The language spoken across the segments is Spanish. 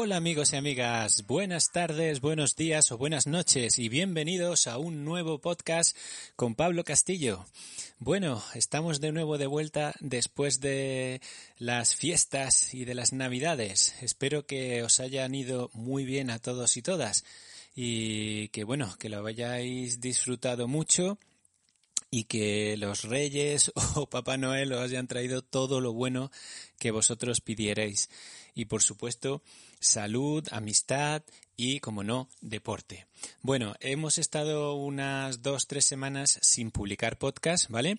Hola amigos y amigas, buenas tardes, buenos días o buenas noches y bienvenidos a un nuevo podcast con Pablo Castillo. Bueno, estamos de nuevo de vuelta después de las fiestas y de las navidades. Espero que os hayan ido muy bien a todos y todas y que bueno, que lo hayáis disfrutado mucho y que los reyes o Papá Noel os hayan traído todo lo bueno que vosotros pidierais. Y por supuesto, salud, amistad y, como no, deporte. Bueno, hemos estado unas dos, tres semanas sin publicar podcast, ¿vale?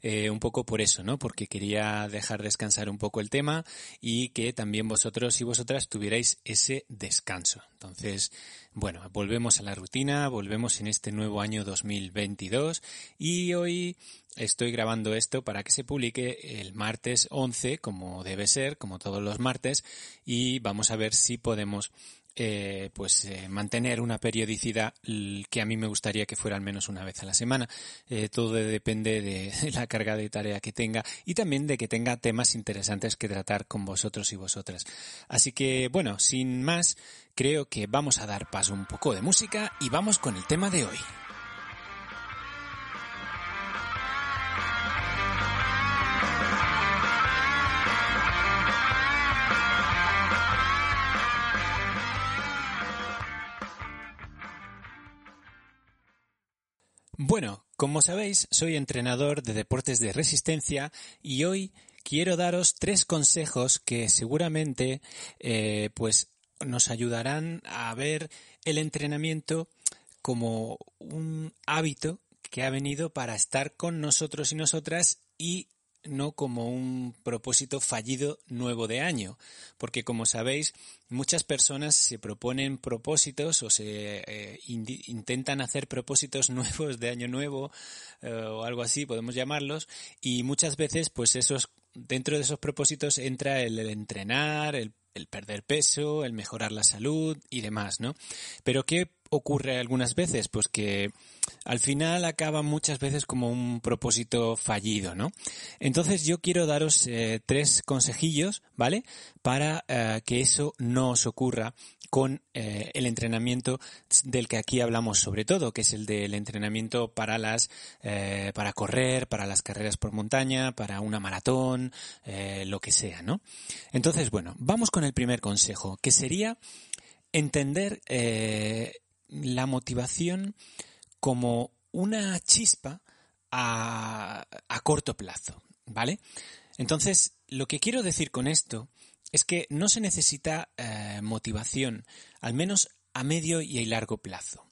Eh, un poco por eso, ¿no? Porque quería dejar descansar un poco el tema y que también vosotros y vosotras tuvierais ese descanso. Entonces, bueno, volvemos a la rutina, volvemos en este nuevo año 2022 y hoy estoy grabando esto para que se publique el martes 11, como debe ser, como todos los martes, y vamos a ver si podemos eh, pues eh, mantener una periodicidad que a mí me gustaría que fuera al menos una vez a la semana. Eh, todo depende de la carga de tarea que tenga y también de que tenga temas interesantes que tratar con vosotros y vosotras. Así que bueno, sin más, creo que vamos a dar paso un poco de música y vamos con el tema de hoy. Bueno, como sabéis, soy entrenador de deportes de resistencia y hoy quiero daros tres consejos que seguramente eh, pues nos ayudarán a ver el entrenamiento como un hábito que ha venido para estar con nosotros y nosotras y no como un propósito fallido nuevo de año, porque como sabéis, muchas personas se proponen propósitos o se eh, intentan hacer propósitos nuevos de año nuevo eh, o algo así, podemos llamarlos, y muchas veces, pues esos dentro de esos propósitos entra el, entrenar, el, el perder peso, el mejorar la salud y demás, ¿no? Pero ¿qué ocurre algunas veces? Pues que al final acaba muchas veces como un propósito fallido, ¿no? Entonces yo quiero daros eh, tres consejillos, ¿vale? Para eh, que eso no os ocurra con eh, el entrenamiento del que aquí hablamos sobre todo, que es el del entrenamiento para las para correr, para las carreras por montaña, para una maratón, lo que sea, ¿no? Entonces, bueno, vamos con el primer consejo, que sería entender la motivación como una chispa a, corto plazo, ¿vale? Entonces, lo que quiero decir con esto es que no se necesita eh, motivación, al menos a medio y a largo plazo.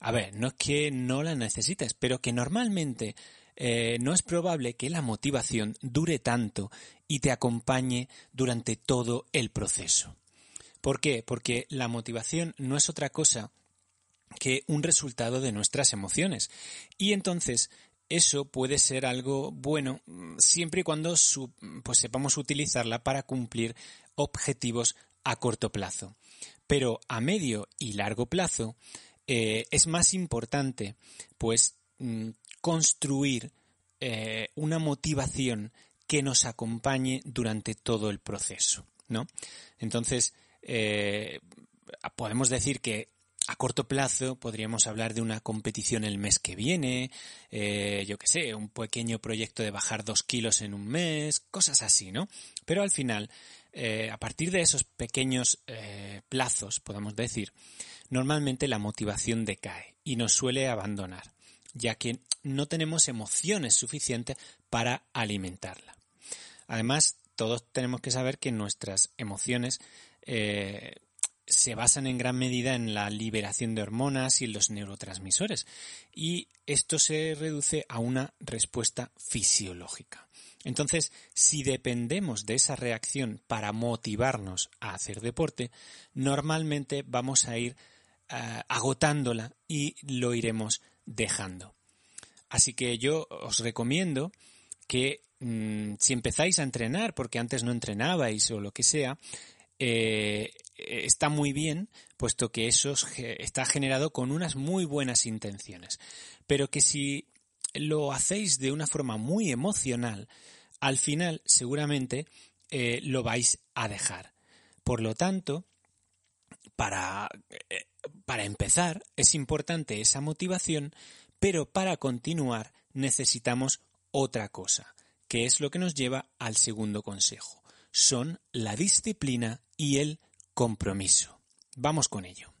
A ver, no es que no la necesites, pero que normalmente eh, no es probable que la motivación dure tanto y te acompañe durante todo el proceso. ¿Por qué? Porque la motivación no es otra cosa que un resultado de nuestras emociones. Y entonces eso puede ser algo bueno mm, siempre y cuando pues sepamos utilizarla para cumplir objetivos a corto plazo. Pero a medio y largo plazo eh, es más importante pues mm, construir eh, una motivación que nos acompañe durante todo el proceso, ¿no? Entonces, eh, podemos decir que a corto plazo podríamos hablar de una competición el mes que viene, eh, yo qué sé, un pequeño proyecto de bajar dos kilos en un mes, cosas así, ¿no? Pero al final, a partir de esos pequeños plazos, podemos decir, normalmente la motivación decae y nos suele abandonar, ya que no tenemos emociones suficientes para alimentarla. Además, todos tenemos que saber que nuestras emociones se basan en gran medida en la liberación de hormonas y los neurotransmisores, y esto se reduce a una respuesta fisiológica. Entonces, si dependemos de esa reacción para motivarnos a hacer deporte, normalmente vamos a ir eh, agotándola y lo iremos dejando. Así que yo os recomiendo que mm, si empezáis a entrenar, porque antes no entrenabais o lo que sea, eh, está muy bien, puesto que eso está generado con unas muy buenas intenciones. Pero que si lo hacéis de una forma muy emocional, al final seguramente eh, lo vais a dejar. Por lo tanto, para, eh, para empezar es importante esa motivación, pero para continuar necesitamos otra cosa, que es lo que nos lleva al segundo consejo. Son la disciplina y el compromiso. Vamos con ello.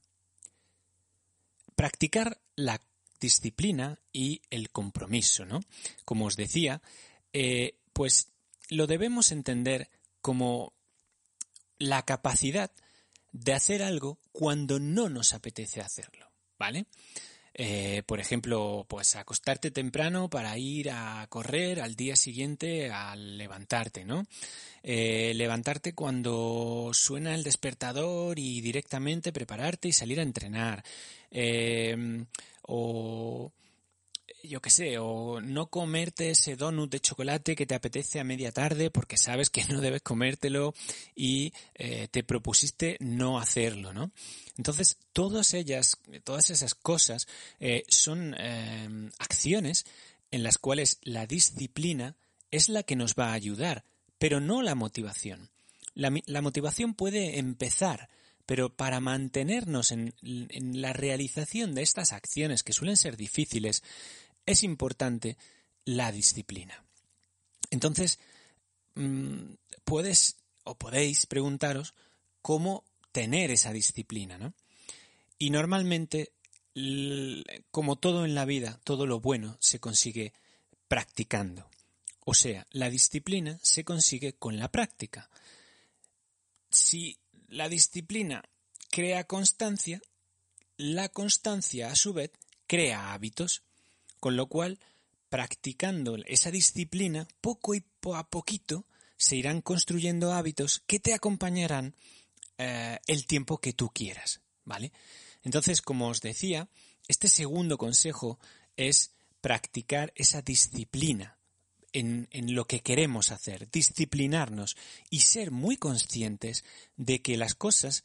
Practicar la disciplina y el compromiso, ¿no? Como os decía, eh, pues lo debemos entender como la capacidad de hacer algo cuando no nos apetece hacerlo, ¿vale? Eh, por ejemplo, pues acostarte temprano para ir a correr al día siguiente al levantarte, ¿no? Eh, levantarte cuando suena el despertador y directamente prepararte y salir a entrenar. Eh, o yo qué sé, o no comerte ese donut de chocolate que te apetece a media tarde porque sabes que no debes comértelo y eh, te propusiste no hacerlo, ¿no? Entonces, todas ellas, todas esas cosas eh, son eh, acciones en las cuales la disciplina es la que nos va a ayudar, pero no la motivación. La, la motivación puede empezar, pero para mantenernos en, en, la realización de estas acciones que suelen ser difíciles, es importante la disciplina. Entonces, mm, puedes o podéis preguntaros cómo tener esa disciplina, ¿no? Y normalmente, como todo en la vida, todo lo bueno se consigue practicando. O sea, la disciplina se consigue con la práctica. Si la disciplina crea constancia, la constancia a su vez crea hábitos. Con lo cual, practicando esa disciplina, poco y a poquito se irán construyendo hábitos que te acompañarán eh, el tiempo que tú quieras, ¿vale? Entonces, como os decía, este segundo consejo es practicar esa disciplina en, en, lo que queremos hacer, disciplinarnos y ser muy conscientes de que las cosas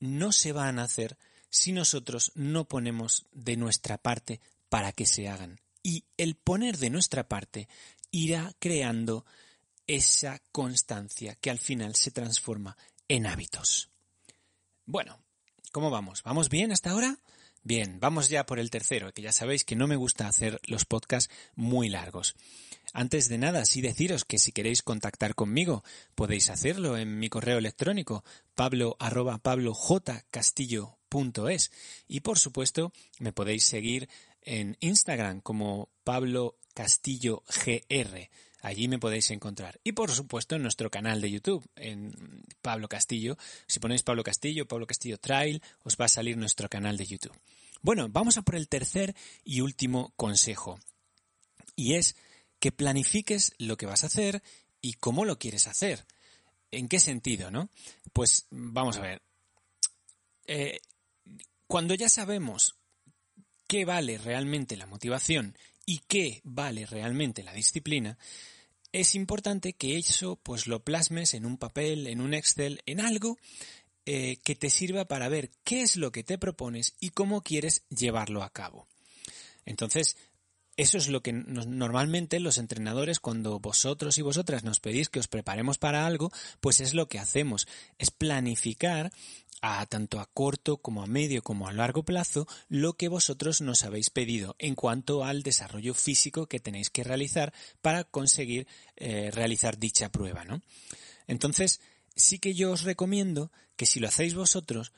no se van a hacer si nosotros no ponemos de nuestra parte para que se hagan. Y el poner de nuestra parte irá creando esa constancia que al final se transforma en hábitos. Bueno, ¿cómo vamos? ¿Vamos bien hasta ahora? Bien, vamos ya por el tercero, que ya sabéis que no me gusta hacer los podcasts muy largos. Antes de nada, sí deciros que si queréis contactar conmigo, podéis hacerlo en mi correo electrónico pablo arroba y por supuesto me podéis seguir en Instagram como Pablo Castillo GR. Allí me podéis encontrar. Y por supuesto en nuestro canal de YouTube, en Pablo Castillo. Si ponéis Pablo Castillo, Pablo Castillo Trail, os va a salir nuestro canal de YouTube. Bueno, vamos a por el tercer y último consejo. Y es que planifiques lo que vas a hacer y cómo lo quieres hacer. ¿En qué sentido, no? Pues vamos a ver. Eh, cuando ya sabemos qué vale realmente la motivación y qué vale realmente la disciplina, es importante que eso pues lo plasmes en un papel, en un Excel, en algo eh, que te sirva para ver qué es lo que te propones y cómo quieres llevarlo a cabo. Entonces, eso es lo que normalmente los entrenadores, cuando vosotros y vosotras nos pedís que os preparemos para algo, pues es lo que hacemos, es planificar a tanto a corto como a medio como a largo plazo lo que vosotros nos habéis pedido en cuanto al desarrollo físico que tenéis que realizar para conseguir eh, realizar dicha prueba, ¿no? Entonces, sí que yo os recomiendo que si lo hacéis vosotros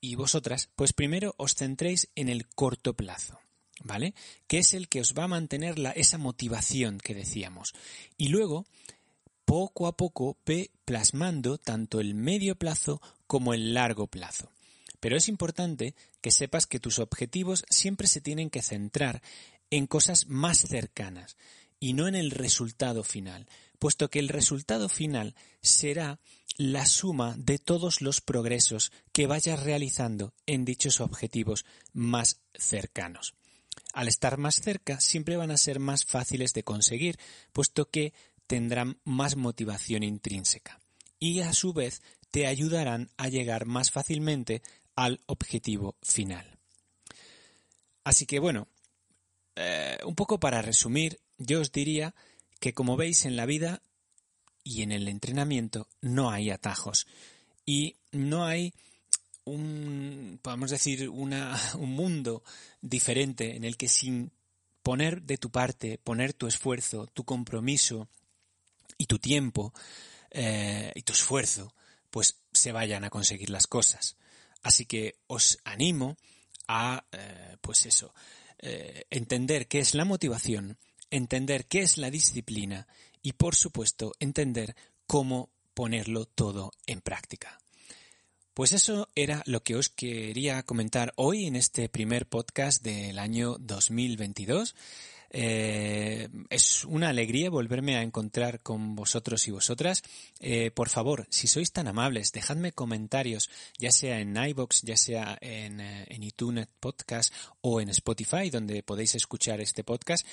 y vosotras, pues primero os centréis en el corto plazo. ¿Vale? Que es el que os va a mantener la, esa motivación que decíamos. Y luego, poco a poco, ve plasmando tanto el medio plazo como el largo plazo. Pero es importante que sepas que tus objetivos siempre se tienen que centrar en cosas más cercanas y no en el resultado final, puesto que el resultado final será la suma de todos los progresos que vayas realizando en dichos objetivos más cercanos. Al estar más cerca siempre van a ser más fáciles de conseguir, puesto que tendrán más motivación intrínseca. Y a su vez te ayudarán a llegar más fácilmente al objetivo final. Así que bueno, eh, un poco para resumir, yo os diría que como veis en la vida y en el entrenamiento no hay atajos y no hay un, podemos decir, una, un mundo diferente en el que sin poner de tu parte, poner tu esfuerzo, tu compromiso y tu tiempo eh, y tu esfuerzo, pues se vayan a conseguir las cosas. Así que os animo a, eh, pues eso, eh, entender qué es la motivación, entender qué es la disciplina y, por supuesto, entender cómo ponerlo todo en práctica. Pues eso era lo que os quería comentar hoy en este primer podcast del año 2022. Eh, es una alegría volverme a encontrar con vosotros y vosotras. Eh, por favor, si sois tan amables, dejadme comentarios, ya sea en iBox, ya sea en, eh, en iTunes Podcast o en Spotify, donde podéis escuchar este podcast.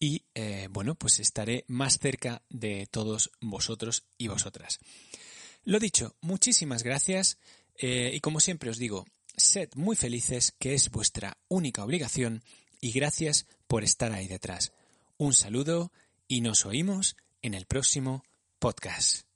Y bueno, pues estaré más cerca de todos vosotros y vosotras. Lo dicho, muchísimas gracias eh, y como siempre os digo, sed muy felices, que es vuestra única obligación, y gracias por estar ahí detrás. Un saludo y nos oímos en el próximo podcast.